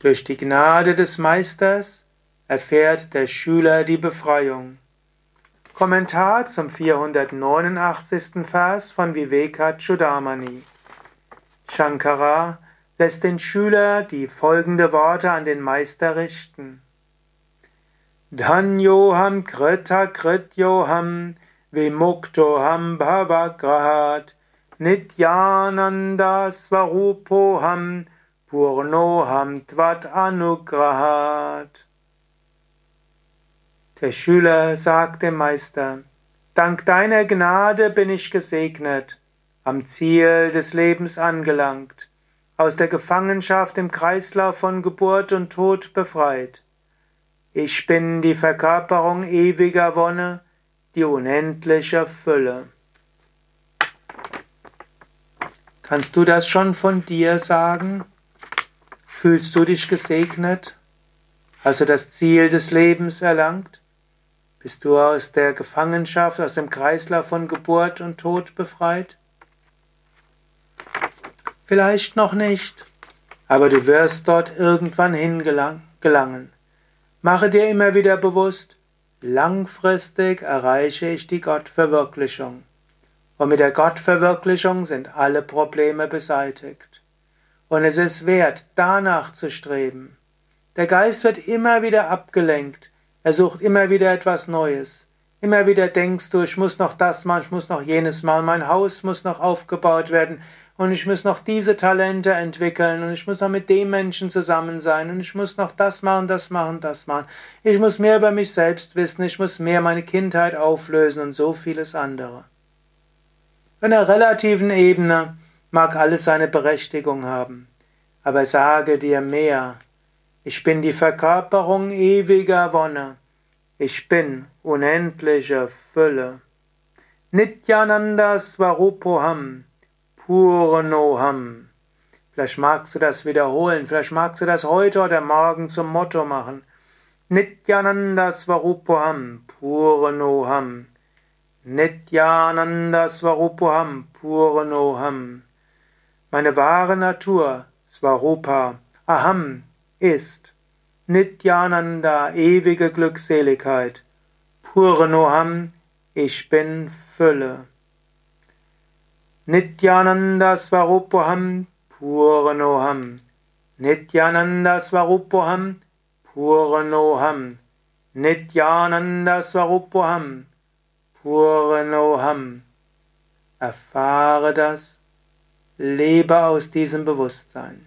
Durch die Gnade des Meisters erfährt der Schüler die Befreiung. Kommentar zum 489. Vers von Vivekachudamani. Shankara lässt den Schüler die folgende Worte an den Meister richten. Dhanyoham krita krityoham vimuktoham bhavagrahat nityananda svarupoham purnoham tvat anugrahat. Der Schüler sagt dem Meister, Dank deiner Gnade bin ich gesegnet, am Ziel des Lebens angelangt, aus der Gefangenschaft im Kreislauf von Geburt und Tod befreit. Ich bin die Verkörperung ewiger Wonne, die unendliche Fülle. Kannst du das schon von dir sagen? Fühlst du dich gesegnet? Hast du das Ziel des Lebens erlangt? Bist du aus der Gefangenschaft, aus dem Kreislauf von Geburt und Tod befreit? Vielleicht noch nicht, aber du wirst dort irgendwann hingelangen. Mache dir immer wieder bewusst, langfristig erreiche ich die Gottverwirklichung. Und mit der Gottverwirklichung sind alle Probleme beseitigt. Und es ist wert, danach zu streben. Der Geist wird immer wieder abgelenkt. Er sucht immer wieder etwas Neues. Immer wieder denkst du, ich muss noch das machen, ich muss noch jenes machen, mein Haus muss noch aufgebaut werden, und ich muss noch diese Talente entwickeln und ich muss noch mit dem Menschen zusammen sein und ich muss noch das machen, das machen, das machen. Ich muss mehr über mich selbst wissen, ich muss mehr meine Kindheit auflösen und so vieles andere. In der relativen Ebene mag alles seine Berechtigung haben, aber sage dir mehr. Ich bin die Verkörperung ewiger Wonne. Ich bin unendliche Fülle. Nityananda Svarupoham Purnoham. Vielleicht magst du das wiederholen, vielleicht magst du das heute oder morgen zum Motto machen. Nityananda Svarupoham Purnoham. Nityananda Svarupoham Purnoham. Meine wahre Natur, Svarupa, Aham, ist Nityananda, ewige Glückseligkeit. Purnoham, ich bin Fülle. Nityananda Svarupoham Puranoham. Nityananda Svarupoham Puranoham. Nityananda Svarupoham Puranoham. Erfahre das, lebe aus diesem Bewusstsein.